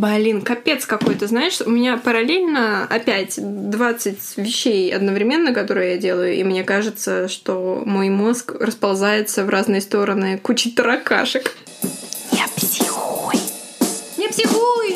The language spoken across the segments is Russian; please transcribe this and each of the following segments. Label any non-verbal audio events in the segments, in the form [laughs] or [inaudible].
Блин, капец какой-то, знаешь, у меня параллельно опять 20 вещей одновременно, которые я делаю, и мне кажется, что мой мозг расползается в разные стороны кучей таракашек. Я психуй. Не психуй!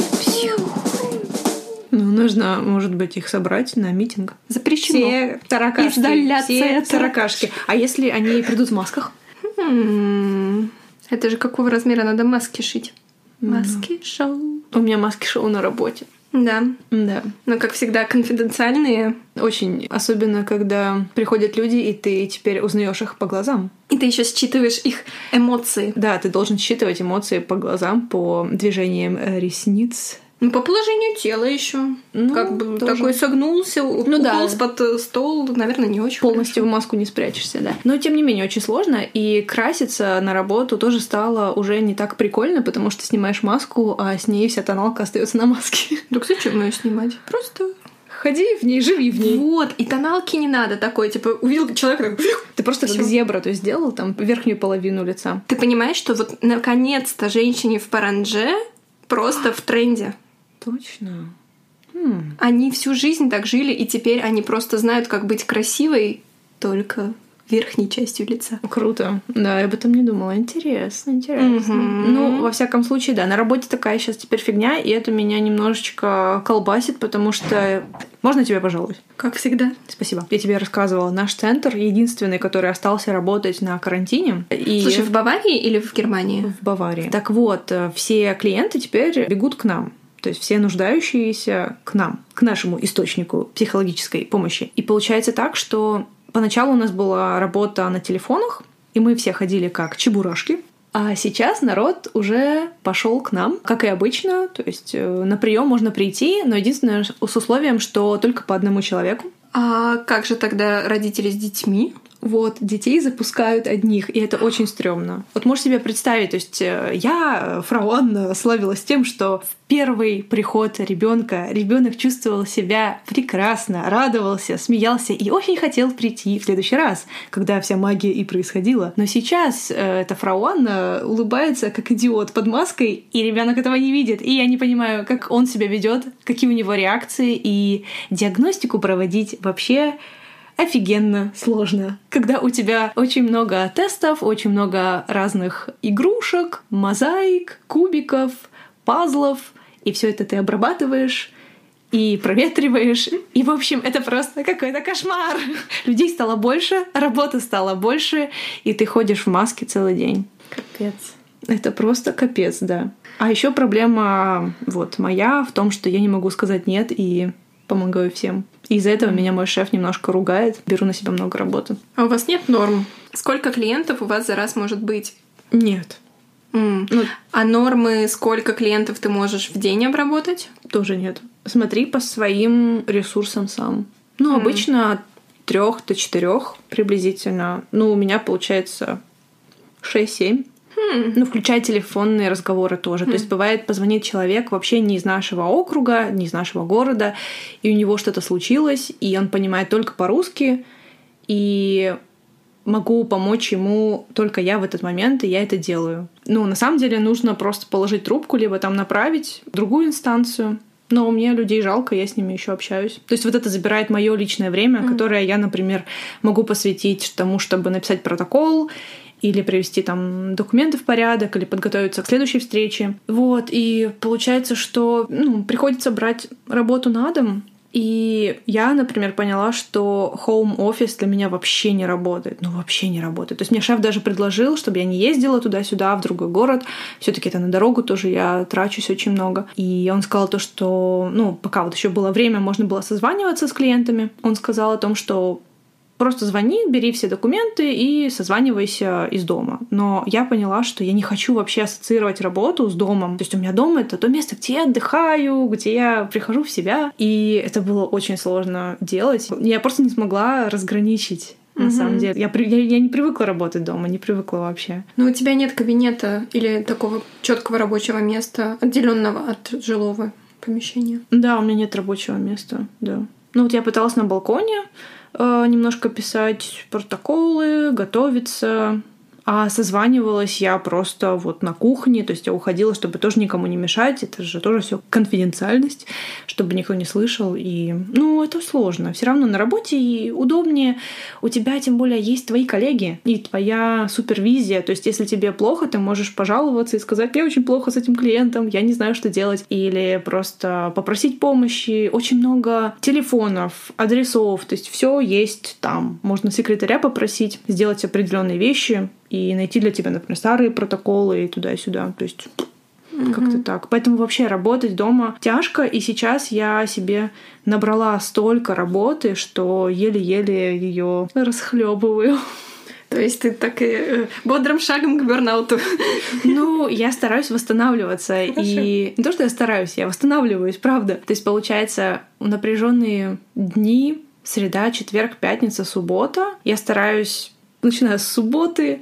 Ну, нужно, может быть, их собрать на митинг. Запрещено. Все таракашки. Изоляция все таракашки. А если они придут в масках? М, Это же какого размера надо маски шить? Маски шоу. У меня маски шоу на работе. Да. Да. Но, как всегда, конфиденциальные. Очень. Особенно, когда приходят люди, и ты теперь узнаешь их по глазам. И ты еще считываешь их эмоции. Да, ты должен считывать эмоции по глазам, по движениям э, ресниц. Ну, по положению тела еще. Ну, как бы тоже. такой согнулся, Ну да. под э, стол, наверное, не очень Полностью в маску не спрячешься, да. Но, тем не менее, очень сложно. И краситься на работу тоже стало уже не так прикольно, потому что снимаешь маску, а с ней вся тоналка остается на маске. хорошо. Так зачем ее снимать? Просто... Ходи в ней, живи в ней. Вот, и тоналки не надо такой, типа, увидел человека, так... Ты просто как зебра, то есть сделал там верхнюю половину лица. Ты понимаешь, что вот наконец-то женщине в паранже просто в тренде. Точно. Хм. Они всю жизнь так жили, и теперь они просто знают, как быть красивой только верхней частью лица. Круто. Да, я об этом не думала. Интересно, интересно. Мгм. Ну, во всяком случае, да, на работе такая сейчас теперь фигня, и это меня немножечко колбасит, потому что... Можно тебя пожаловать? Как всегда. Спасибо. Я тебе рассказывала, наш центр единственный, который остался работать на карантине. И Слушай, в Баварии или в Германии? в Баварии. Так вот, э, все клиенты теперь бегут к нам. То есть все нуждающиеся к нам, к нашему источнику психологической помощи. И получается так, что поначалу у нас была работа на телефонах, и мы все ходили как чебурашки. А сейчас народ уже пошел к нам, как и обычно. То есть э, на прием можно прийти, но единственное с условием, что только по одному человеку. А как же тогда родители с детьми? Вот, детей запускают одних, и это очень стрёмно. Вот можешь себе представить, то есть э, я, э, фрау Анна, славилась тем, что в первый приход ребенка ребенок чувствовал себя прекрасно, радовался, смеялся и очень хотел прийти в следующий раз, когда вся магия и происходила. Но сейчас э, эта фрау Анна улыбается как идиот под маской, и ребенок этого не видит. И я не понимаю, как он себя ведет, какие у него реакции, и диагностику проводить вообще офигенно сложно. Когда у тебя очень много тестов, очень много разных игрушек, мозаик, кубиков, пазлов, и все это ты обрабатываешь и проветриваешь. И, в общем, это просто какой-то кошмар. [laughs] Людей стало больше, работы стало больше, и ты ходишь в маске целый день. Капец. Это просто капец, да. А еще проблема вот моя в том, что я не могу сказать нет и помогаю всем. И из-за этого меня мой шеф немножко ругает. Беру на себя много работы. А у вас нет норм? Сколько клиентов у вас за раз может быть? Нет, М. ну А нормы, сколько клиентов ты можешь в день обработать? тоже нет. Смотри по своим ресурсам сам. Ну, Мгм. обычно от трех до четырех приблизительно. Ну, у меня получается 6-7. Хм. Ну, включая телефонные разговоры тоже. То есть бывает, позвонит человек вообще не из нашего округа, не из нашего города, и у него что-то случилось, и он понимает только по-русски, и могу помочь ему только я в этот момент, и я это делаю. Ну, на самом деле нужно просто положить трубку, либо там направить в другую инстанцию. Но мне людей жалко, я с ними еще общаюсь. То есть вот это забирает мое личное время, Мгм. которое я, например, могу посвятить тому, чтобы написать протокол или привести там документы в порядок, или подготовиться к следующей встрече. Вот, и получается, что ну, приходится брать работу на дом, и я, например, поняла, что home офис для меня вообще не работает. Ну, вообще не работает. То есть мне шеф даже предложил, чтобы я не ездила туда-сюда, в другой город. все таки это на дорогу тоже я трачусь очень много. И он сказал то, что, ну, пока вот еще было время, можно было созваниваться с клиентами. Он сказал о том, что Просто звони, бери все документы и созванивайся из дома. Но я поняла, что я не хочу вообще ассоциировать работу с домом. То есть у меня дом — это то место, где я отдыхаю, где я прихожу в себя. И это было очень сложно делать. Я просто не смогла разграничить. На Мгм. самом деле. Я, я, я не привыкла работать дома, не привыкла вообще. Но у тебя нет кабинета или такого четкого рабочего места, отделенного от жилого помещения. Да, у меня нет рабочего места, да. Ну вот я пыталась на балконе э, немножко писать протоколы, готовиться. А созванивалась я просто вот на кухне, то есть я уходила, чтобы тоже никому не мешать. Это же тоже все конфиденциальность, чтобы никто не слышал. И, ну, это сложно. Все равно на работе и удобнее. У тебя, тем более, есть твои коллеги и твоя супервизия. То есть, если тебе плохо, ты можешь пожаловаться и сказать, мне очень плохо с этим клиентом, я не знаю, что делать. Или просто попросить помощи. Очень много телефонов, адресов, то есть все есть там. Можно секретаря попросить сделать определенные вещи и найти для тебя, например, старые протоколы и туда-сюда. То есть как-то так. Поэтому вообще работать дома тяжко, и сейчас я себе набрала столько работы, что еле-еле ее расхлебываю. [laughs] То есть ты так и э, бодрым шагом к бернауту. [laughs] Ну, я стараюсь восстанавливаться. Хорошо. И не то, что я стараюсь, я восстанавливаюсь, правда. То есть, получается, напряженные дни, среда, четверг, пятница, суббота. Я стараюсь, начиная с субботы,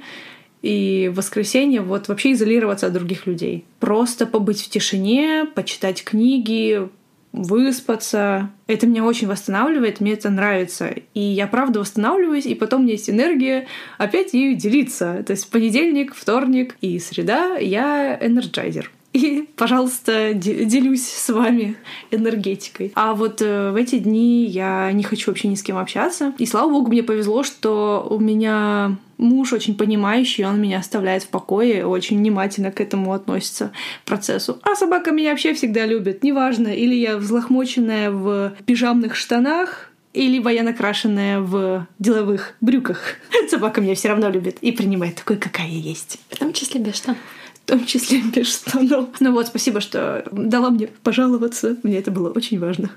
и в воскресенье вот вообще изолироваться от других людей. Просто побыть в тишине, почитать книги, выспаться. Это меня очень восстанавливает, мне это нравится. И я правда восстанавливаюсь, и потом у меня есть энергия опять ею делиться. То есть понедельник, вторник и среда я энерджайзер. И, пожалуйста, де- делюсь с вами энергетикой. А вот э, в эти дни я не хочу вообще ни с кем общаться. И слава богу, мне повезло, что у меня муж очень понимающий, он меня оставляет в покое, очень внимательно к этому относится процессу. А собака меня вообще всегда любит. Неважно, или я взлохмоченная в пижамных штанах, и либо я накрашенная в деловых брюках. [laughs] Собака меня все равно любит и принимает такой, какая я есть. В том числе без штанов. В том числе [laughs] без штанов. Ну вот, спасибо, что дала мне пожаловаться. Мне это было очень важно.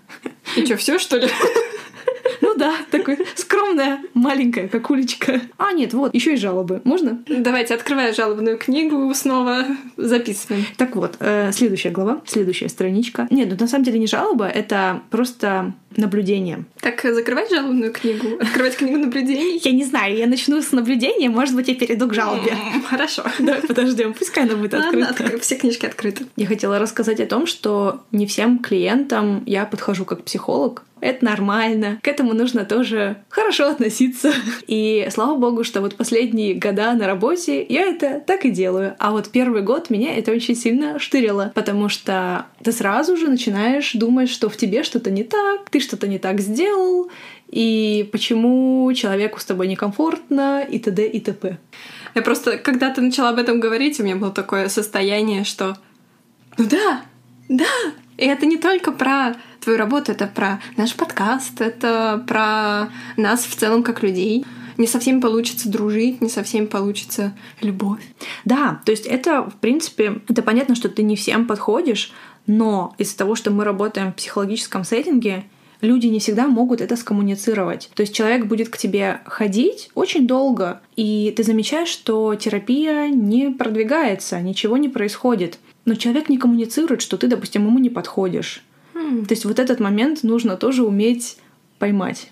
И что, все что ли? [laughs] Ну да, такой скромная, маленькая какулечка. А, нет, вот, еще и жалобы. Можно? Давайте, открывая жалобную книгу, снова записываем. Так вот, э, следующая глава, следующая страничка. Нет, ну на самом деле не жалоба, это просто наблюдение. Так, закрывать жалобную книгу? Открывать книгу наблюдений? Я не знаю, я начну с наблюдения, может быть, я перейду к жалобе. Хорошо. Давай подождем, пускай она будет открыта. откры- все книжки открыты. Я хотела рассказать о том, что не всем клиентам я подхожу как психолог. Это нормально. К этому нужно тоже хорошо относиться. И слава богу, что вот последние года на работе я это так и делаю. А вот первый год меня это очень сильно штырило, потому что ты сразу же начинаешь думать, что в тебе что-то не так, ты что-то не так сделал, и почему человеку с тобой некомфортно, и т.д. и т.п. Я просто, когда ты начала об этом говорить, у меня было такое состояние, что ну да, да, и это не только про твою работу, это про наш подкаст, это про нас в целом как людей. Не со всеми получится дружить, не со всеми получится любовь. Да, то есть это, в принципе, это понятно, что ты не всем подходишь, но из-за того, что мы работаем в психологическом сеттинге, люди не всегда могут это скоммуницировать. То есть человек будет к тебе ходить очень долго, и ты замечаешь, что терапия не продвигается, ничего не происходит. Но человек не коммуницирует, что ты, допустим, ему не подходишь. То есть вот этот момент нужно тоже уметь поймать.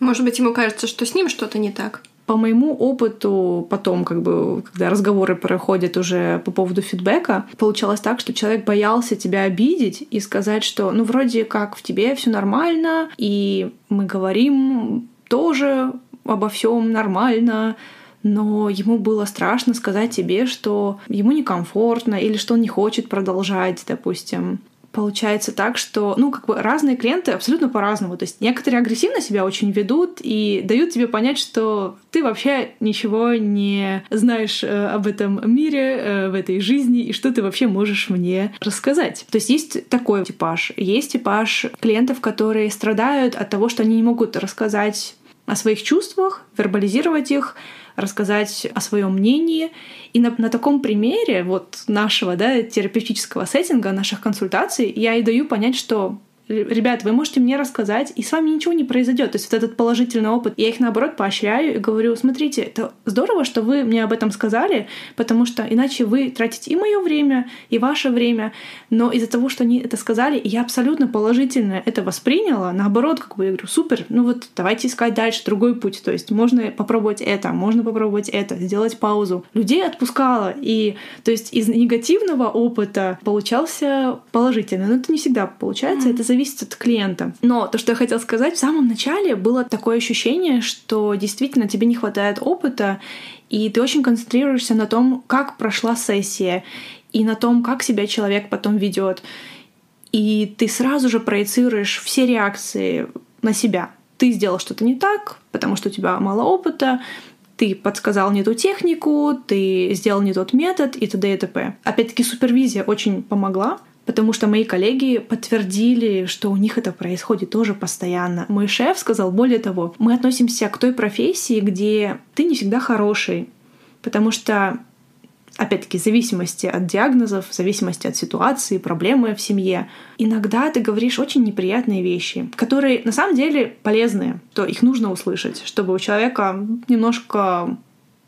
Может быть, ему кажется, что с ним что-то не так. По моему опыту, потом, как бы, когда разговоры проходят уже по поводу фидбэка, получалось так, что человек боялся тебя обидеть и сказать, что, ну, вроде как в тебе все нормально, и мы говорим тоже обо всем нормально, но ему было страшно сказать тебе, что ему некомфортно или что он не хочет продолжать, допустим. Получается так, что, ну, как бы разные клиенты абсолютно по-разному. То есть некоторые агрессивно себя очень ведут и дают тебе понять, что ты вообще ничего не знаешь э, об этом мире, э, в этой жизни, и что ты вообще можешь мне рассказать. То есть есть такой типаж. Есть типаж клиентов, которые страдают от того, что они не могут рассказать о своих чувствах, вербализировать их, рассказать о своем мнении. И на, на таком примере вот нашего да, терапевтического сеттинга, наших консультаций, я и даю понять, что ребят, вы можете мне рассказать, и с вами ничего не произойдет. То есть вот этот положительный опыт, я их наоборот поощряю и говорю, смотрите, это здорово, что вы мне об этом сказали, потому что иначе вы тратите и мое время, и ваше время, но из-за того, что они это сказали, я абсолютно положительно это восприняла, наоборот, как бы я говорю, супер, ну вот давайте искать дальше другой путь, то есть можно попробовать это, можно попробовать это, сделать паузу. Людей отпускала, и то есть из негативного опыта получался положительный, но это не всегда получается, это зависит от клиента. Но то, что я хотела сказать, в самом начале было такое ощущение, что действительно тебе не хватает опыта, и ты очень концентрируешься на том, как прошла сессия, и на том, как себя человек потом ведет. И ты сразу же проецируешь все реакции на себя. Ты сделал что-то не так, потому что у тебя мало опыта, ты подсказал не ту технику, ты сделал не тот метод и т.д. и т.п. Опять-таки супервизия очень помогла, потому что мои коллеги подтвердили, что у них это происходит тоже постоянно. Мой шеф сказал, более того, мы относимся к той профессии, где ты не всегда хороший, потому что опять-таки, в зависимости от диагнозов, в зависимости от ситуации, проблемы в семье, иногда ты говоришь очень неприятные вещи, которые на самом деле полезные, то их нужно услышать, чтобы у человека немножко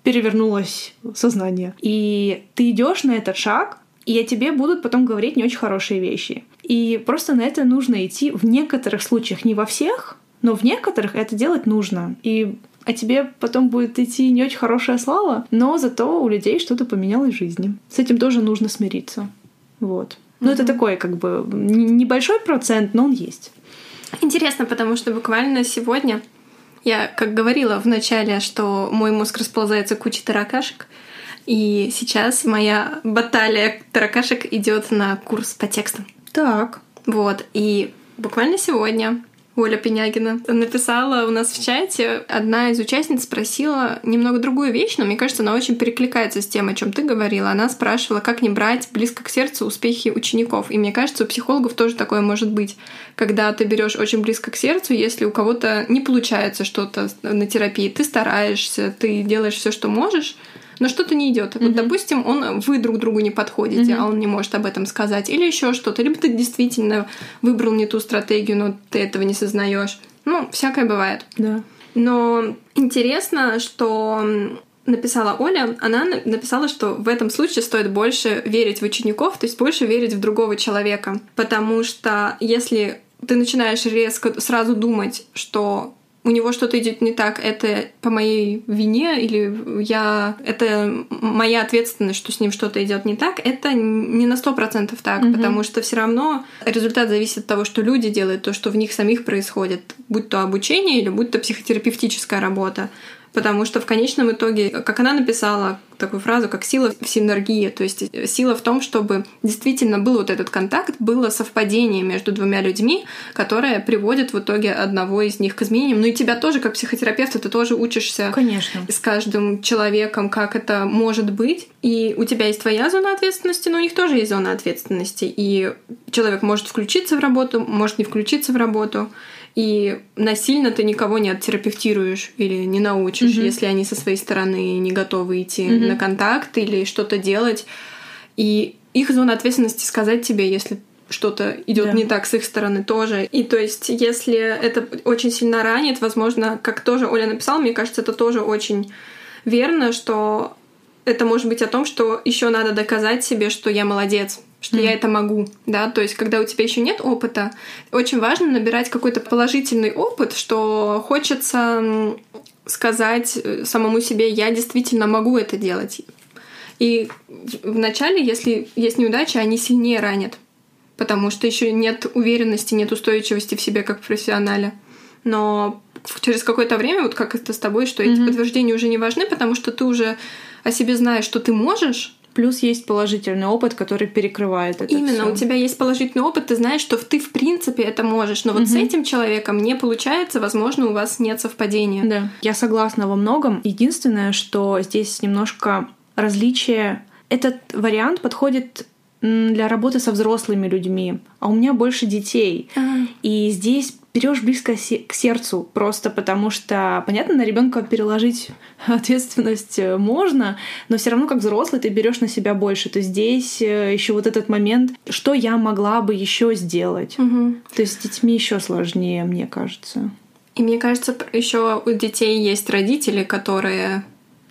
перевернулось сознание. И ты идешь на этот шаг, и о тебе будут потом говорить не очень хорошие вещи. И просто на это нужно идти в некоторых случаях, не во всех, но в некоторых это делать нужно. И о тебе потом будет идти не очень хорошая слава, но зато у людей что-то поменялось в жизни. С этим тоже нужно смириться. Вот. Ну, mm-hmm. это такой, как бы, небольшой процент, но он есть. Интересно, потому что буквально сегодня я, как говорила в начале, что мой мозг расползается кучей таракашек, и сейчас моя баталия таракашек идет на курс по текстам. Так. Вот. И буквально сегодня Оля Пенягина написала у нас в чате. Одна из участниц спросила немного другую вещь, но мне кажется, она очень перекликается с тем, о чем ты говорила. Она спрашивала, как не брать близко к сердцу успехи учеников. И мне кажется, у психологов тоже такое может быть, когда ты берешь очень близко к сердцу, если у кого-то не получается что-то на терапии, ты стараешься, ты делаешь все, что можешь, но что-то не идет. Mm-hmm. Вот, допустим, он, вы друг другу не подходите, mm-hmm. а он не может об этом сказать, или еще что-то, либо ты действительно выбрал не ту стратегию, но ты этого не сознаешь. Ну, всякое бывает. Да. Но интересно, что написала Оля, она написала, что в этом случае стоит больше верить в учеников, то есть больше верить в другого человека. Потому что если ты начинаешь резко сразу думать, что у него что-то идет не так, это по моей вине или я это моя ответственность, что с ним что-то идет не так, это не на сто процентов так, mm-hmm. потому что все равно результат зависит от того, что люди делают, то, что в них самих происходит, будь то обучение или будь то психотерапевтическая работа потому что в конечном итоге, как она написала такую фразу, как сила в синергии, то есть сила в том, чтобы действительно был вот этот контакт, было совпадение между двумя людьми, которое приводит в итоге одного из них к изменениям. Ну и тебя тоже, как психотерапевта, ты тоже учишься Конечно. с каждым человеком, как это может быть. И у тебя есть твоя зона ответственности, но у них тоже есть зона ответственности. И человек может включиться в работу, может не включиться в работу и насильно ты никого не оттерапевтируешь или не научишь, mm-hmm. если они со своей стороны не готовы идти mm-hmm. на контакт или что-то делать. И их зона ответственности сказать тебе, если что-то идет да. не так с их стороны тоже. И то есть, если это очень сильно ранит, возможно, как тоже Оля написала, мне кажется, это тоже очень верно, что это может быть о том, что еще надо доказать себе, что я молодец, что mm. я это могу, да, то есть когда у тебя еще нет опыта, очень важно набирать какой-то положительный опыт, что хочется сказать э, самому себе, я действительно могу это делать. И вначале, если есть неудачи, они сильнее ранят, потому что еще нет уверенности, нет устойчивости в себе как в профессионале. Но через какое-то время, вот как это с тобой, что mm-hmm. эти подтверждения уже не важны, потому что ты уже о себе знаешь, что ты можешь, Плюс есть положительный опыт, который перекрывает это. Именно, всё. у тебя есть положительный опыт, ты знаешь, что ты в принципе это можешь, но вот угу. с этим человеком не получается, возможно, у вас нет совпадения. Да, я согласна во многом. Единственное, что здесь немножко различие. Этот вариант подходит для работы со взрослыми людьми, а у меня больше детей. И здесь берешь близко к сердцу, просто потому что, понятно, на ребенка переложить [laughs] ответственность э, можно, но все равно как взрослый ты берешь на себя больше. То здесь э, еще вот этот момент, что я могла бы еще сделать. Угу. То есть с детьми еще сложнее, мне кажется. И мне кажется, еще у детей есть родители, которые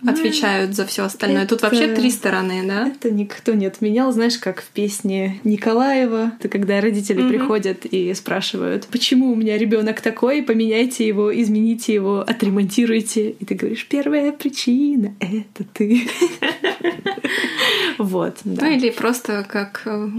отвечают за все остальное. Это... Тут вообще три стороны, да? Это никто не отменял. Знаешь, как в песне Николаева, это когда родители mm-hmm. приходят и спрашивают, почему у меня ребенок такой, поменяйте его, измените его, отремонтируйте. И ты говоришь, первая причина — это ты. [laughs] Вот. Ну или просто как э,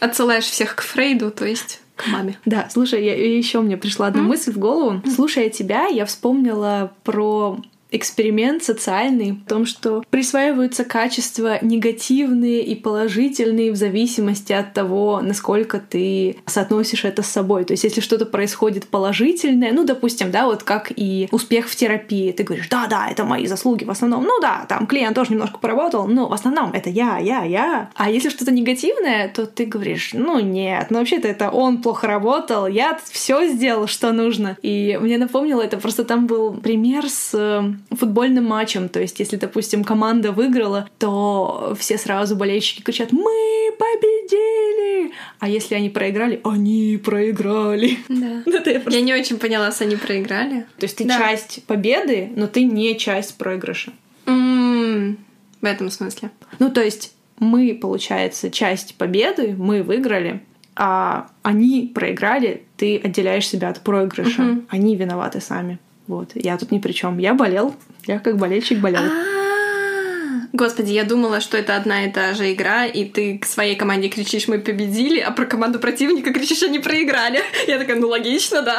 отсылаешь всех к Фрейду, то есть к маме. Да, слушай, я, еще мне пришла одна М? мысль в голову. Слушая тебя, я вспомнила про эксперимент социальный в том, что присваиваются качества негативные и положительные в зависимости от того, насколько ты соотносишь это с собой. То есть, если что-то происходит положительное, ну, допустим, да, вот как и успех в терапии, ты говоришь, да-да, это мои заслуги в основном, ну да, там клиент тоже немножко поработал, но в основном это я, я, я. А если что-то негативное, то ты говоришь, ну нет, ну вообще-то это он плохо работал, я все сделал, что нужно. И мне напомнило это, просто там был пример с э, футбольным матчем. То есть, если, допустим, команда выиграла, то все сразу болельщики кричат «Мы победили!» А если они проиграли, они проиграли. Да. [laughs] Это я просто- Я не очень поняла, с они проиграли. То есть ты Да. часть победы, но ты не часть проигрыша. М, В этом смысле. Ну, то есть мы, получается, часть победы, мы выиграли, а они проиграли, ты отделяешь себя от проигрыша. Мгм. Они виноваты сами. Вот. Я тут ни при чем. Я болел. Я как болельщик болел. А, Господи, я думала, что это одна и та же игра, и ты к своей команде кричишь «Мы победили», а про команду противника кричишь «Они проиграли». Я такая, ну логично, да.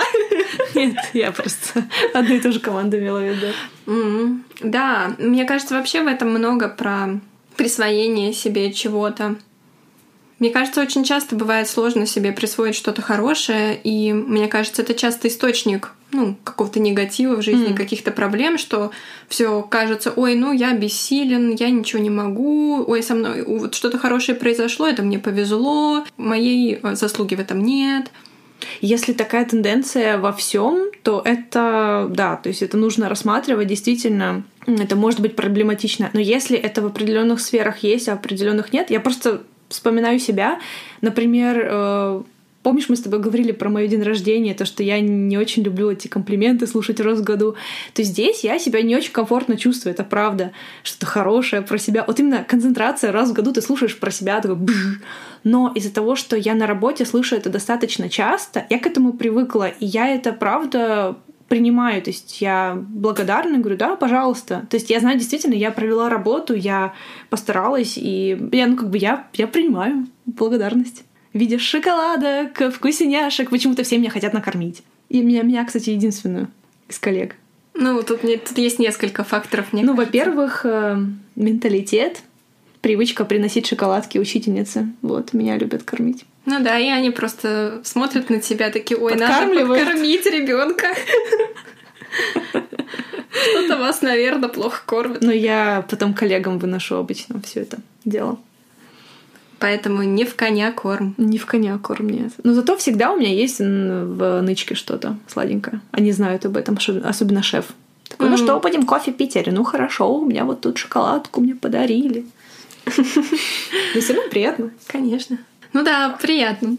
Нет, я просто одну и ту же команду имела в виду. Да, мне кажется, вообще в этом много про присвоение себе чего-то. Мне кажется, очень часто бывает сложно себе присвоить что-то хорошее, и мне кажется, это часто источник ну, какого-то негатива в жизни, М. каких-то проблем, что все кажется, ой, ну я бессилен, я ничего не могу, ой, со мной вот что-то хорошее произошло, это мне повезло, моей э, заслуги в этом нет. Если такая тенденция во всем, то это, да, то есть это нужно рассматривать действительно. Это может быть проблематично. Но если это в определенных сферах есть, а в определенных нет, я просто вспоминаю себя. Например, э, помнишь, мы с тобой говорили про мой день рождения, то, что я не очень люблю эти комплименты слушать раз в году, то здесь я себя не очень комфортно чувствую, это правда. Что-то хорошее про себя. Вот именно концентрация раз в году ты слушаешь про себя, такой «бж». Но из-за того, что я на работе слышу это достаточно часто, я к этому привыкла, и я это правда принимаю, то есть я благодарна, говорю, да, пожалуйста. То есть я знаю, действительно, я провела работу, я постаралась, и я, ну, как бы я, я принимаю благодарность. В виде шоколадок, вкусняшек, почему-то все меня хотят накормить. И меня, меня, кстати, единственную из коллег. Ну, тут, тут есть несколько факторов, мне ну, во-первых, э, менталитет, привычка приносить шоколадки учительнице. Вот, меня любят кормить. Ну да, и они просто смотрят на тебя такие, ой, надо подкормить ребенка. Что-то вас, наверное, плохо кормят. Но я потом коллегам выношу обычно все это дело. Поэтому не в коня корм. Не в коня корм, нет. Но зато всегда у меня есть в нычке что-то сладенькое. Они знают об этом, особенно шеф. Такой, ну Мгм. что, пойдем кофе пить? Говорю, ну хорошо, у меня вот тут шоколадку мне подарили. [laughs] Но все равно приятно. Конечно. Ну да, приятно.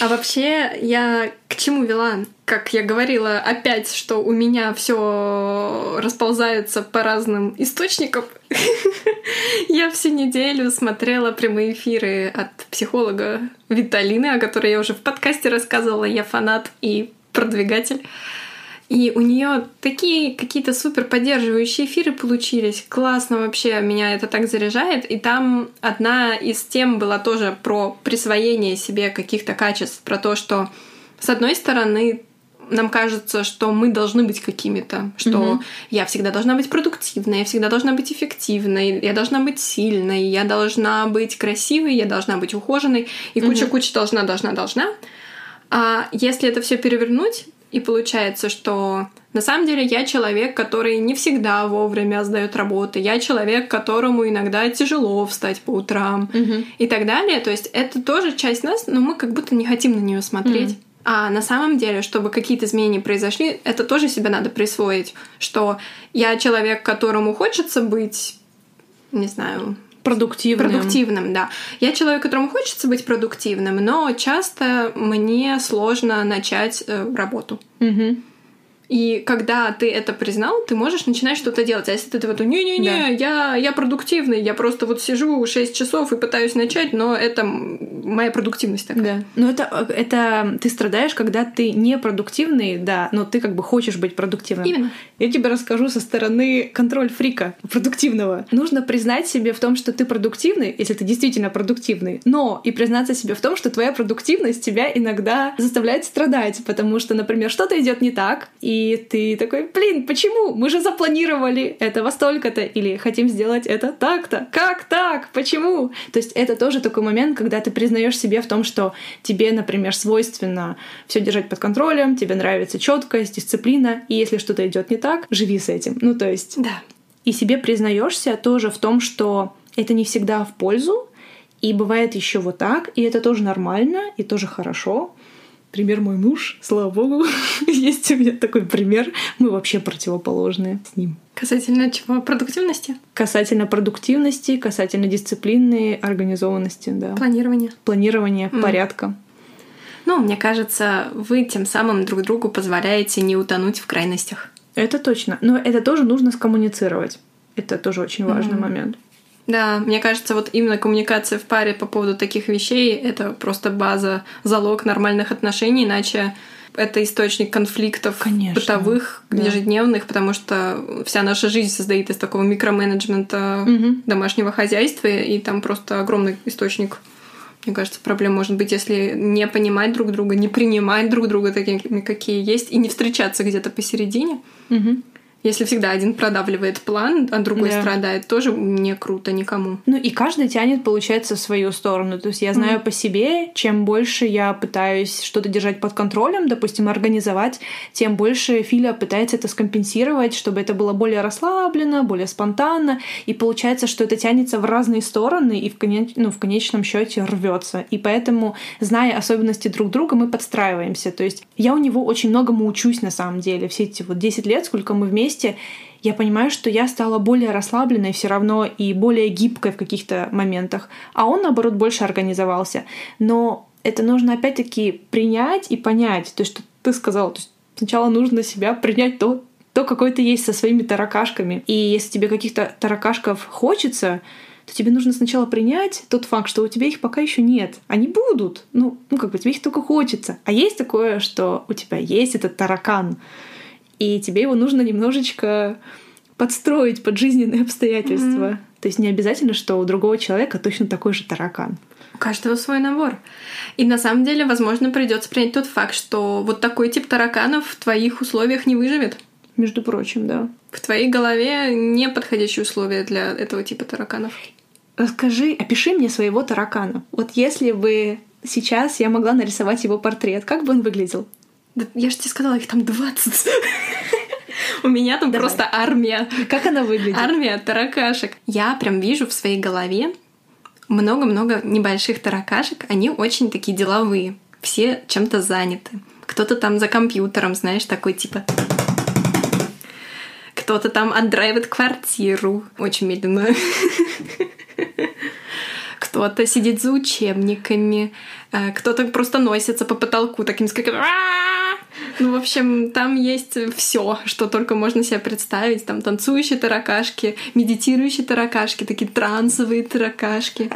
А вообще, я к чему вела? Как я говорила опять, что у меня все расползается по разным источникам. [laughs] Я всю неделю смотрела прямые эфиры от психолога Виталины, о которой я уже в подкасте рассказывала. Я фанат и продвигатель. И у нее такие какие-то супер поддерживающие эфиры получились. Классно вообще, меня это так заряжает. И там одна из тем была тоже про присвоение себе каких-то качеств, про то, что с одной стороны нам кажется, что мы должны быть какими-то, что Мгм. я всегда должна быть продуктивной, я всегда должна быть эффективной, я должна быть сильной, я должна быть красивой, я должна быть ухоженной, и куча-куча должна, должна, должна. А если это все перевернуть, и получается, что на самом деле я человек, который не всегда вовремя сдает работы, я человек, которому иногда тяжело встать по утрам и так далее. То есть это тоже часть нас, но мы как будто не хотим на нее смотреть. Мгм. А на самом деле, чтобы какие-то изменения произошли, это тоже себе надо присвоить, что я человек, которому хочется быть, не знаю, Продуктивным. продуктивным, да. Я человек, которому хочется быть продуктивным, но часто мне сложно начать э, работу. Мгм. И когда ты это признал, ты можешь начинать что-то делать. А если ты вот не-не-не, Да. я, я продуктивный, я просто вот сижу 6 часов и пытаюсь начать, но это моя продуктивность такая. Да. Но это, это ты страдаешь, когда ты непродуктивный, да, но ты как бы хочешь быть продуктивным. Именно. Я тебе расскажу со стороны контроль фрика продуктивного. Нужно признать себе в том, что ты продуктивный, если ты действительно продуктивный, но и признаться себе в том, что твоя продуктивность тебя иногда заставляет страдать, потому что, например, что-то идет не так, и ты такой, блин, почему? Мы же запланировали это во столько-то, или хотим сделать это так-то. Как так? Почему? То есть это тоже такой момент, когда ты признаешь себе в том, что тебе, например, свойственно все держать под контролем, тебе нравится четкость, дисциплина, и если что-то идет не так, живи с этим. Ну, то есть Да. и себе признаешься тоже в том, что это не всегда в пользу, и бывает еще вот так, и это тоже нормально, и тоже хорошо. Пример мой муж, слава богу, [laughs] есть у меня такой пример. Мы вообще противоположные с ним. Касательно чего? Продуктивности? Касательно продуктивности, касательно дисциплины, организованности, да. Планирования. Планирования, М. порядка. Ну, мне кажется, вы тем самым друг другу позволяете не утонуть в крайностях. Это точно. Но это тоже нужно скоммуницировать. Это тоже очень важный Мгм. момент. Да, мне кажется, вот именно коммуникация в паре по поводу таких вещей — это просто база, залог нормальных отношений, иначе это источник конфликтов Конечно, бытовых, да. ежедневных, потому что вся наша жизнь состоит из такого микроменеджмента Мгм. домашнего хозяйства, и там просто огромный источник, мне кажется, проблем может быть, если не понимать друг друга, не принимать друг друга такими, какие есть, и не встречаться где-то посередине. Мгм. Если всегда один продавливает план, а другой Да. страдает, тоже не круто никому. Ну и каждый тянет, получается, в свою сторону. То есть я знаю по себе, чем больше я пытаюсь что-то держать под контролем, допустим, организовать, тем больше Филя пытается это скомпенсировать, чтобы это было более расслабленно, более спонтанно. И получается, что это тянется в разные стороны и в, коне- ну, в конечном счете рвется. И поэтому, зная особенности друг друга, мы подстраиваемся. То есть я у него очень многому учусь на самом деле. Все эти вот 10 лет, сколько мы вместе, я понимаю, что я стала более расслабленной все равно и более гибкой в каких-то моментах, а он, наоборот, больше организовался. Но это нужно опять-таки принять и понять. То, что ты сказала, то есть сначала нужно себя принять то, то, какой ты есть со своими таракашками. И если тебе каких-то таракашков хочется, то тебе нужно сначала принять тот факт, что у тебя их пока еще нет. Они будут. Ну, ну, как бы тебе их только хочется. А есть такое, что у тебя есть этот таракан, и тебе его нужно немножечко подстроить под жизненные обстоятельства. То есть не обязательно, что у другого человека точно такой же таракан. У каждого свой набор. И на самом деле, возможно, придется принять тот факт, что вот такой тип тараканов в твоих условиях не выживет. Между прочим, да. В твоей голове не подходящие условия для этого типа тараканов. Расскажи, опиши мне своего таракана. Вот если бы сейчас я могла нарисовать его портрет, как бы он выглядел? Да я же тебе сказала, их там 20. У меня там Давай. просто армия. Как она выглядит? Армия таракашек. Я прям вижу в своей голове много-много небольших таракашек. Они очень такие деловые. Все чем-то заняты. Кто-то там за компьютером, знаешь, такой типа... Кто-то там отдраивает квартиру очень медленно. Кто-то сидит за учебниками, э, кто-то просто носится по потолку таким скриком. Ну, в общем, там есть все, что только можно себе представить. Там танцующие таракашки, медитирующие таракашки, такие трансовые таракашки,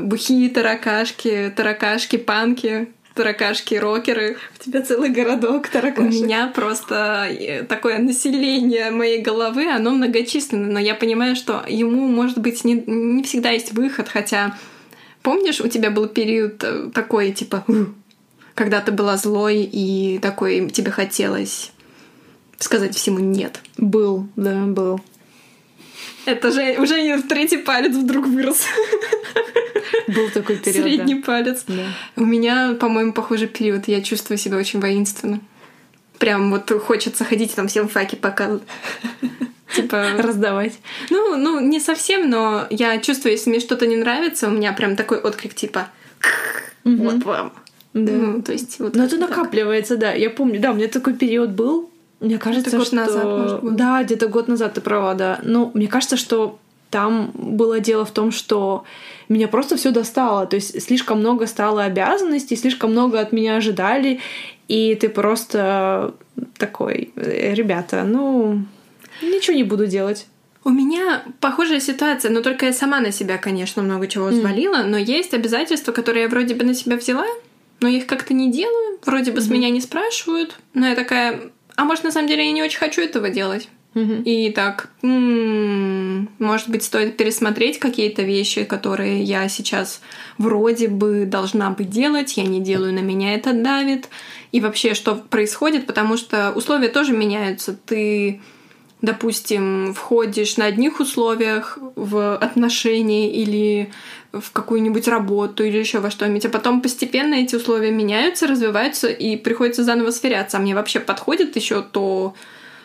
бухие таракашки, таракашки, панки, таракашки, рокеры. У тебя целый городок У таракашек. меня просто э, такое население моей головы, оно многочисленное, но я понимаю, что ему, может быть, не, не всегда есть выход, хотя помнишь, у тебя был период э, такой, типа, когда ты была злой и такой тебе хотелось сказать всему нет. Был, да, был. Это же уже третий палец вдруг вырос. Был такой период. да. Средний палец. Да. У меня, по-моему, похожий период. Я чувствую себя очень воинственно. Прям вот хочется ходить и там всем факи показывать. Типа, Раздавать. ну, ну, не совсем, но я чувствую, если мне что-то не нравится, у меня прям такой отклик типа вот вам. Да. Ну, то есть вот Но это так. накапливается, да. Я помню, да, у меня такой период был. Мне кажется, год что... назад, может, был. Да, где-то год назад, ты права, да. Ну, мне кажется, что там было дело в том, что меня просто все достало. То есть слишком много стало обязанностей, слишком много от меня ожидали, и ты просто такой, «Э, ребята, ну, ничего не буду делать. У меня похожая ситуация, но только я сама на себя, конечно, много чего взвалила, но есть обязательства, которые я вроде бы на себя взяла, но я их как-то не делаю, вроде бы с меня не спрашивают, но я такая, а может на самом деле я не очень хочу этого делать? И так, может быть, стоит пересмотреть какие-то вещи, которые я сейчас вроде бы должна бы делать, я не делаю, на меня это давит. И вообще, что происходит, потому что условия тоже меняются. Ты, допустим, входишь на одних условиях в отношения или в какую-нибудь работу или еще во что-нибудь, а потом постепенно эти условия меняются, развиваются, и приходится заново сверяться. А мне вообще подходит еще то,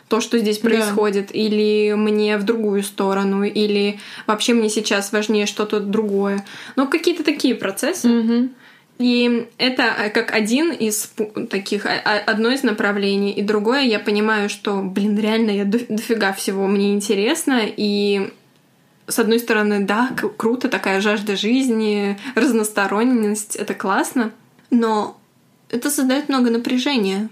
то, что здесь Да. происходит, или мне в другую сторону, или вообще мне сейчас важнее что-то другое. Ну, какие-то такие процессы. И это э, как один из таких, а- а- одно из направлений. И другое, я понимаю, что, блин, реально я до- дофига всего мне интересно. И с одной стороны, да, круто, такая жажда жизни, разносторонность, это классно. Но это создает много напряжения,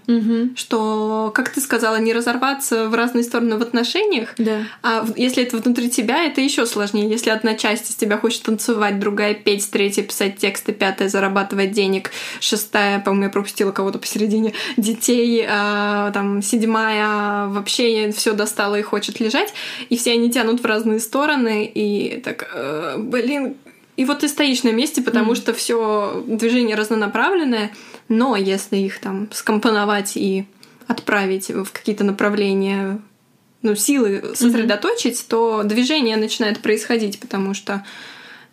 что, как ты сказала, не разорваться в разные стороны в отношениях, Да. а если это внутри тебя, это еще сложнее. Если одна часть из тебя хочет танцевать, другая петь, третья писать тексты, пятая зарабатывать денег, шестая, по-моему, я пропустила кого-то посередине, детей, а, там, седьмая вообще все достала и хочет лежать, и все они тянут в разные стороны, и так, э, блин, и вот ты стоишь на месте, потому что все движение разнонаправленное, но если их там скомпоновать и отправить в какие-то направления, ну, силы сосредоточить, то движение начинает происходить, потому что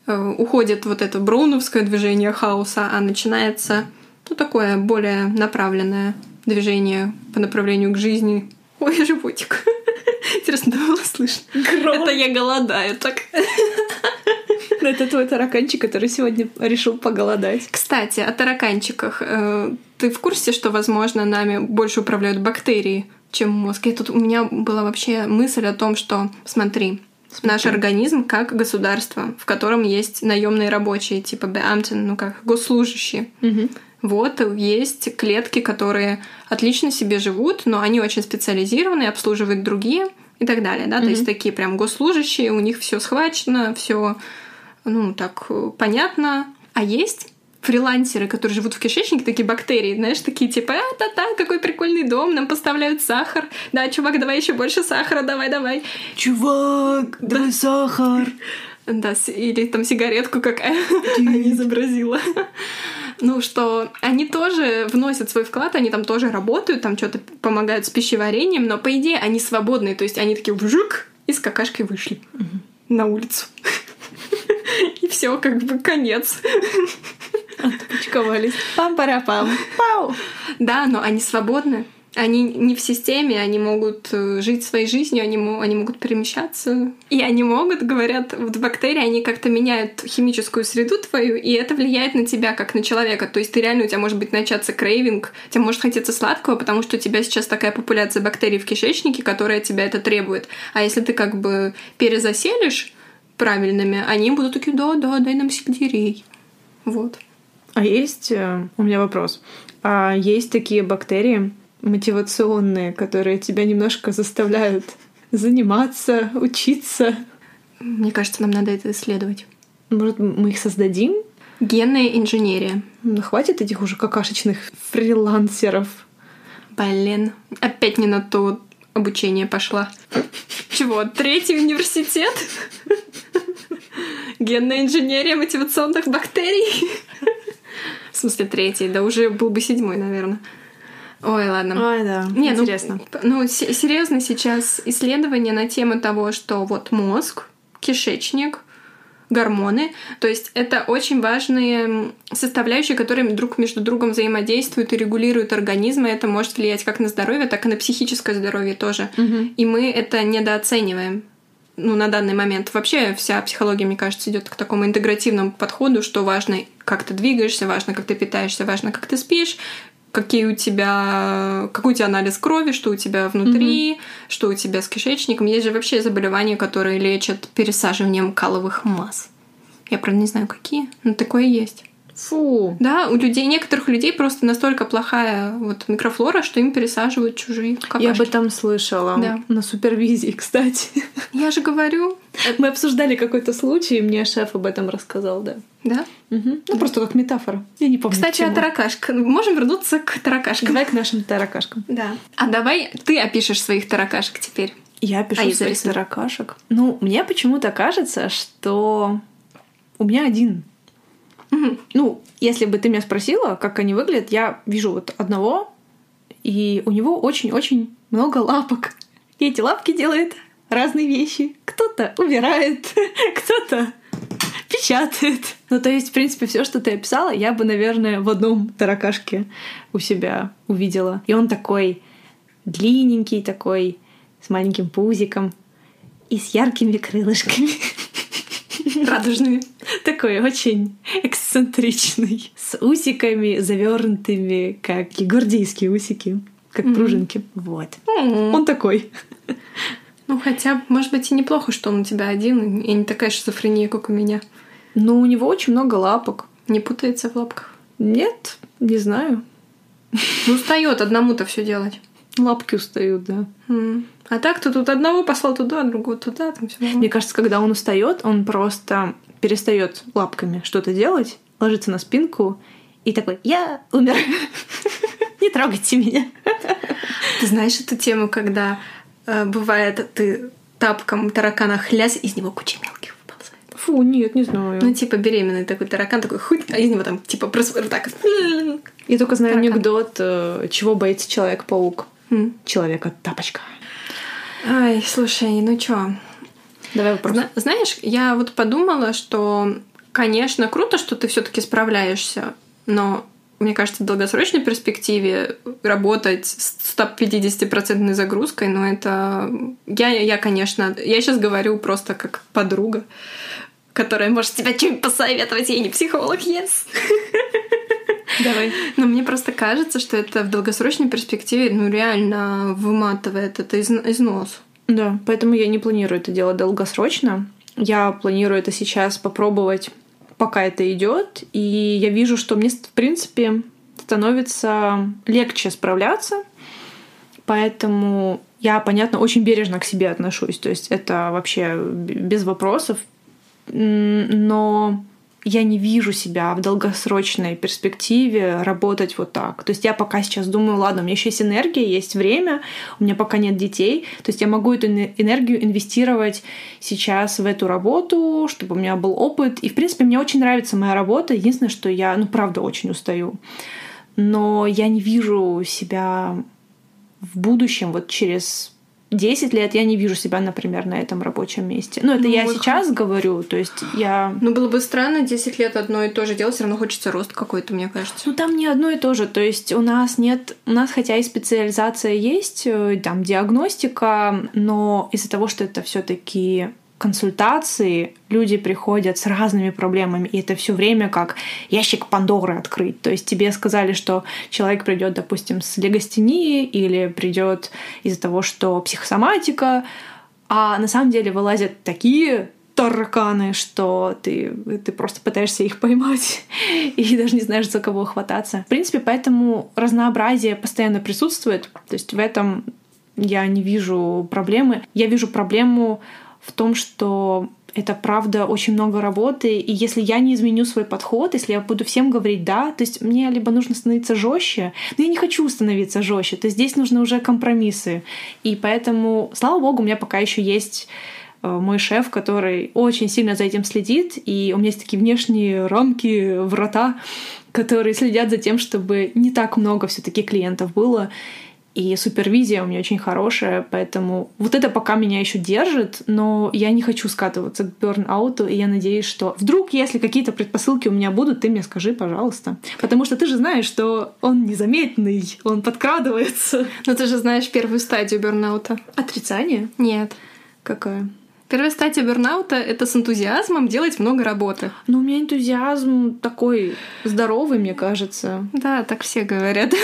э, уходит вот это броуновское движение хаоса, а начинается ну, такое более направленное движение по направлению к жизни. [laughs] Ой, животик. [laughs] Интересно, да было слышно? Это я голодаю так. [laughs] Это твой тараканчик, который сегодня решил поголодать. Кстати, о тараканчиках. Э, Ты в курсе, что, возможно, нами больше управляют бактерии, чем мозг? И тут у меня была вообще мысль о том, что, смотри, наш организм как государство, в котором есть наемные рабочие, типа Beamten, ну как госслужащие. Вот есть клетки, которые отлично себе живут, но они очень специализированы, обслуживают другие и так далее, да, то есть такие прям госслужащие, у них все схвачено, все, ну так э, понятно. А есть фрилансеры, которые живут в кишечнике, такие бактерии, знаешь, такие типа, а, та-та, какой прикольный дом, нам поставляют сахар. Да, чувак, давай еще больше сахара, давай, давай. Чувак, дай сахар. Да, или там сигаретку какая [laughs] они изобразила. Ну, что они тоже вносят свой вклад, они там тоже работают, там что-то помогают с пищеварением, но по идее они свободные, то есть они такие вжук и с какашкой вышли на улицу. И все, как бы конец. Почковались. Пам-пара-пам. Пау. Да, но они свободны. Они не в системе, они могут э, жить своей жизнью, они, они могут перемещаться. И они могут, говорят, вот бактерии, они как-то меняют химическую среду твою, и это влияет на тебя, как на человека. То есть ты реально, у тебя может быть начаться крейвинг, тебе может хотеться сладкого, потому что у тебя сейчас такая популяция бактерий в кишечнике, которая от тебя это требует. А если ты как бы перезаселишь правильными, они будут такие, да-да, дай нам сельдерей. Вот. А есть... э, У меня вопрос. А есть такие бактерии мотивационные, которые тебя немножко заставляют заниматься, учиться? Мне кажется, нам надо это исследовать. Может, мы их создадим? Генная инженерия. Ну, хватит этих уже какашечных фрилансеров. Блин, опять не на то обучение пошла. Чего, третий университет? Генная инженерия мотивационных бактерий? В смысле третий? Да уже был бы седьмой, наверное. Ой, ладно. Ой, да, Не, ну, интересно. Ну, се- серьезно сейчас исследования на тему того, что вот мозг, кишечник, гормоны. То есть это очень важные составляющие, которые друг между другом взаимодействуют и регулируют организм, и это может влиять как на здоровье, так и на психическое здоровье тоже. И мы это недооцениваем. Ну, на данный момент. Вообще вся психология, мне кажется, идет к такому интегративному подходу, что важно, как ты двигаешься, важно, как ты питаешься, важно, как ты спишь, какие у тебя, какой у тебя анализ крови, что у тебя внутри, что у тебя с кишечником. Есть же вообще заболевания, которые лечат пересаживанием каловых масс. Я, правда, не знаю, какие, но такое есть. Фу. Да, у людей, некоторых людей просто настолько плохая вот микрофлора, что им пересаживают чужие какашки. Я об этом слышала. Да. На супервизии, кстати. Я же говорю, Мы обсуждали какой-то случай, и мне шеф об этом рассказал, да. да. Мгм. Ну, просто как метафора. Я не помню. Кстати, о таракашках. Можем вернуться к таракашкам. Давай к нашим таракашкам. Да. А давай ты опишешь своих таракашек теперь. Я пишу А своих таракашек. Ну, мне почему-то кажется, что у меня один. Мгм. Ну, если бы ты меня спросила, как они выглядят, я вижу вот одного, и у него очень-очень много лапок. И эти лапки делают разные вещи. Кто-то убирает, [laughs] кто-то печатает. Ну, то есть, в принципе, все, что ты описала, я бы, наверное, в одном таракашке у себя увидела. И он такой длинненький, такой, с маленьким пузиком и с яркими крылышками. Радужными. [laughs] Такой очень эксцентричный. С усиками завернутыми, как гвардейские усики, как Мгм. пружинки. Вот. М. Он такой. Ну, хотя, может быть, и неплохо, что он у тебя один, и не такая шизофрения, как у меня. Но у него очень много лапок. Не путается в лапках. Нет, не знаю. Ну, устает одному-то все делать. Лапки устают, да. А так ты тут одного послал туда, другого туда, там все. Мне кажется, когда он устает, он просто перестает лапками что-то делать, ложится на спинку и такой, я умер. [laughs] Не трогайте меня. Ты знаешь эту тему, когда э, бывает, ты тапком таракана хлясь, из него куча мелких выползает. Фу, нет, не знаю. Ну, типа беременный такой таракан, такой хуй, а из него там типа просто так. Я только знаю таракан. анекдот, э, чего боится Человек-паук. Человека-тапочка. Ай, слушай, ну чё, Давай вопрос. Зна- знаешь, я вот подумала, что, конечно, круто, что ты все-таки справляешься, но мне кажется, в долгосрочной перспективе работать с 150% загрузкой, ну это... Я, я, конечно, я сейчас говорю просто как подруга, которая может тебе что-нибудь посоветовать, я не психолог, yes. Давай. Но мне просто кажется, что это в долгосрочной перспективе, ну, реально выматывает это из- износ. Да, поэтому я не планирую это делать долгосрочно. Я планирую это сейчас попробовать, пока это идет. И я вижу, что мне, в принципе, становится легче справляться. Поэтому я, понятно, очень бережно к себе отношусь. То есть это вообще без вопросов. Но я не вижу себя в долгосрочной перспективе работать вот так. То есть я пока сейчас думаю, ладно, у меня еще есть энергия, есть время, у меня пока нет детей. То есть я могу эту эне- энергию инвестировать сейчас в эту работу, чтобы у меня был опыт. И, в принципе, мне очень нравится моя работа. Единственное, что я, ну, правда, очень устаю. Но я не вижу себя в будущем, вот через 10 лет я не вижу себя, например, на этом рабочем месте. Ну, это Ну, я сейчас говорю, то есть я... Ну, было бы странно 10 лет одно и то же делать, все равно хочется рост какой-то, мне кажется. Ну, там не одно и то же. То есть у нас нет... У нас хотя и специализация есть, э, там диагностика, но из-за того, что это все таки консультации, люди приходят с разными проблемами, и это все время как ящик Пандоры открыть. То есть тебе сказали, что человек придет, допустим, с легостенией или придет из-за того, что психосоматика, а на самом деле вылазят такие тараканы, что ты, ты просто пытаешься их поймать [laughs] и даже не знаешь, за кого хвататься. В принципе, поэтому разнообразие постоянно присутствует. То есть в этом я не вижу проблемы. Я вижу проблему в том, что это правда очень много работы, и если я не изменю свой подход, если я буду всем говорить да, то есть мне либо нужно становиться жестче, но я не хочу становиться жестче, то есть здесь нужны уже компромиссы. И поэтому, слава богу, у меня пока еще есть э, мой шеф, который очень сильно за этим следит, и у меня есть такие внешние рамки, врата, которые следят за тем, чтобы не так много все-таки клиентов было. И супервизия у меня очень хорошая, поэтому вот это пока меня еще держит, но я не хочу скатываться к берн-ауту, и я надеюсь, что вдруг, если какие-то предпосылки у меня будут, ты мне скажи, пожалуйста. Потому что ты же знаешь, что он незаметный, он подкрадывается. Но ты же знаешь первую стадию бернаута. Отрицание? Нет. Какая? Первая стадия бурнаута — это с энтузиазмом делать много работы. Но у меня энтузиазм такой здоровый, мне кажется. Да, так все говорят.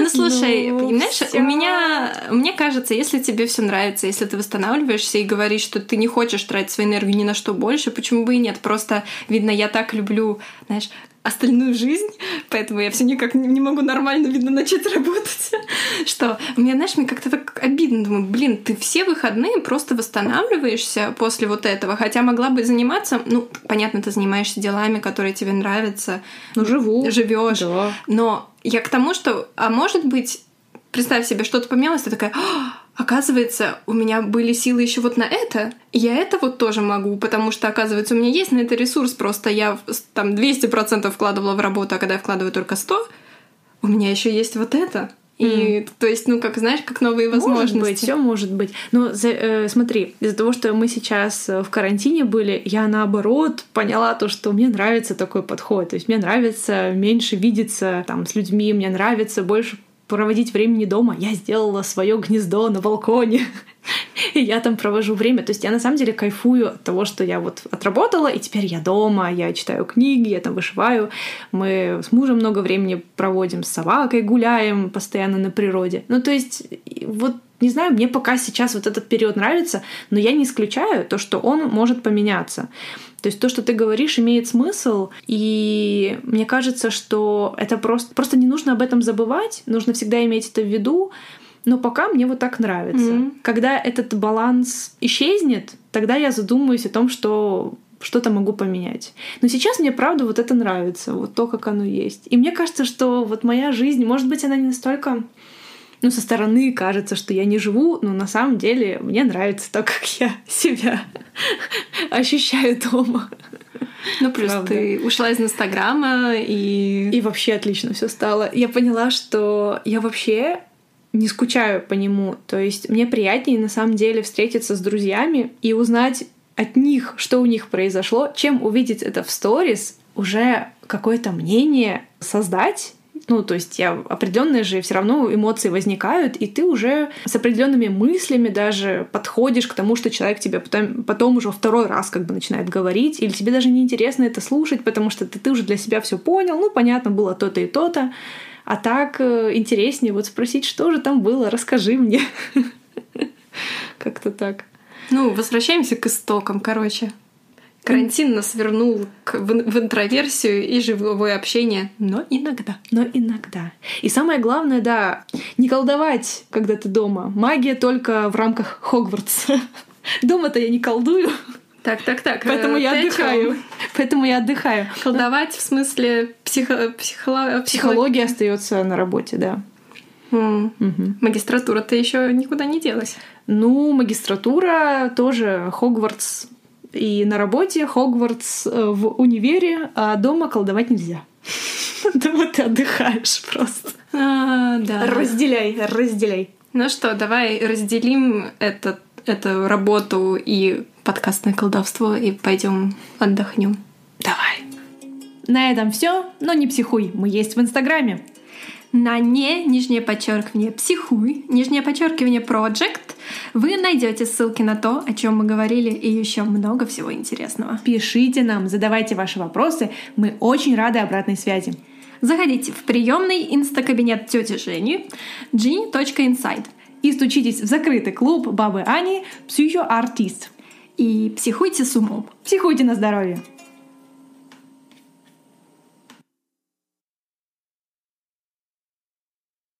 Ну, слушай, Ну, понимаешь, у меня, мне кажется, если тебе все нравится, если ты восстанавливаешься и говоришь, что ты не хочешь тратить свою энергию ни на что больше, почему бы и нет? Просто, видно, я так люблю, знаешь, остальную жизнь, поэтому я все никак не могу нормально, видно, начать работать. [laughs] Что мне, знаешь, мне как-то так обидно. Думаю, блин, ты все выходные просто восстанавливаешься после вот этого, хотя могла бы заниматься, ну, понятно, ты занимаешься делами, которые тебе нравятся, Ну, живу. живешь. Да. Но я к тому, что, а может быть, представь себе, что-то поменялось, ты такая, «А, оказывается, у меня были силы еще вот на это, и я это вот тоже могу, потому что, оказывается, у меня есть на это ресурс, просто я там 200% вкладывала в работу, а когда я вкладываю только 100, у меня еще есть вот это. И, то есть, ну, как, знаешь, как новые возможности. Может быть, все может быть. Но за- э, смотри, из-за того, что мы сейчас э, в карантине были, я наоборот поняла то, что мне нравится такой подход. То есть мне нравится меньше видеться там с людьми, мне нравится больше проводить времени дома. Я сделала свое гнездо на балконе. [laughs] И я там провожу время. То есть я на самом деле кайфую от того, что я вот отработала, и теперь я дома, я читаю книги, я там вышиваю. Мы с мужем много времени проводим, с собакой гуляем постоянно на природе. Ну, то есть, вот не знаю, мне пока сейчас вот этот период нравится, но я не исключаю то, что он может поменяться. То есть то, что ты говоришь, имеет смысл, и мне кажется, что это просто... Просто не нужно об этом забывать, нужно всегда иметь это в виду, но пока мне вот так нравится. Мгм. Когда этот баланс исчезнет, тогда я задумаюсь о том, что что-то могу поменять. Но сейчас мне, правда, вот это нравится, вот то, как оно есть. И мне кажется, что вот моя жизнь, может быть, она не настолько ну, со стороны кажется, что я не живу, но на самом деле мне нравится то, как я себя [laughs] ощущаю дома. Ну, плюс Правда. ты ушла из Инстаграма и... И вообще отлично все стало. Я поняла, что я вообще не скучаю по нему. То есть мне приятнее на самом деле встретиться с друзьями и узнать от них, что у них произошло, чем увидеть это в сторис, уже какое-то мнение создать. Ну, то есть я определенные же все равно эмоции возникают, и ты уже с определенными мыслями даже подходишь к тому, что человек тебе потом, потом уже второй раз как бы начинает говорить, или тебе даже неинтересно это слушать, потому что ты, ты уже для себя все понял, ну, понятно, было то-то и то-то, а так э, интереснее вот спросить, что же там было, расскажи мне. [laughs] Как-то так. Ну, возвращаемся к истокам, короче. Карантин нас вернул к, в, в интроверсию и живое общение, но иногда. Но иногда. И самое главное, да, не колдовать, когда ты дома. Магия только в рамках Хогвартса. [laughs] Дома-то я не колдую, Так, так, так. поэтому э, я отдыхаю. Поэтому я отдыхаю. Колдовать в смысле психо... психоло- Психология остается на работе, да. М. Мгм. Магистратура-то еще никуда не делась. Ну, магистратура тоже Хогвартс. И на работе Хогвартс э, в универе, а дома колдовать нельзя. [laughs] Дома ты отдыхаешь просто. А, да. Разделяй, разделяй. Ну что, давай разделим этот, эту работу и подкастное колдовство и пойдем отдохнем. Давай. На этом все, но не психуй, мы есть в Инстаграме. На не, нижнее подчеркивание, психуй, нижнее подчеркивание, project, вы найдете ссылки на то, о чем мы говорили, и еще много всего интересного. Пишите нам, задавайте ваши вопросы, мы очень рады обратной связи. Заходите в приемный инстакабинет тети Жени g.inside И стучитесь в закрытый клуб Бабы Ани «Психоартист». и психуйте с умом. Психуйте на здоровье.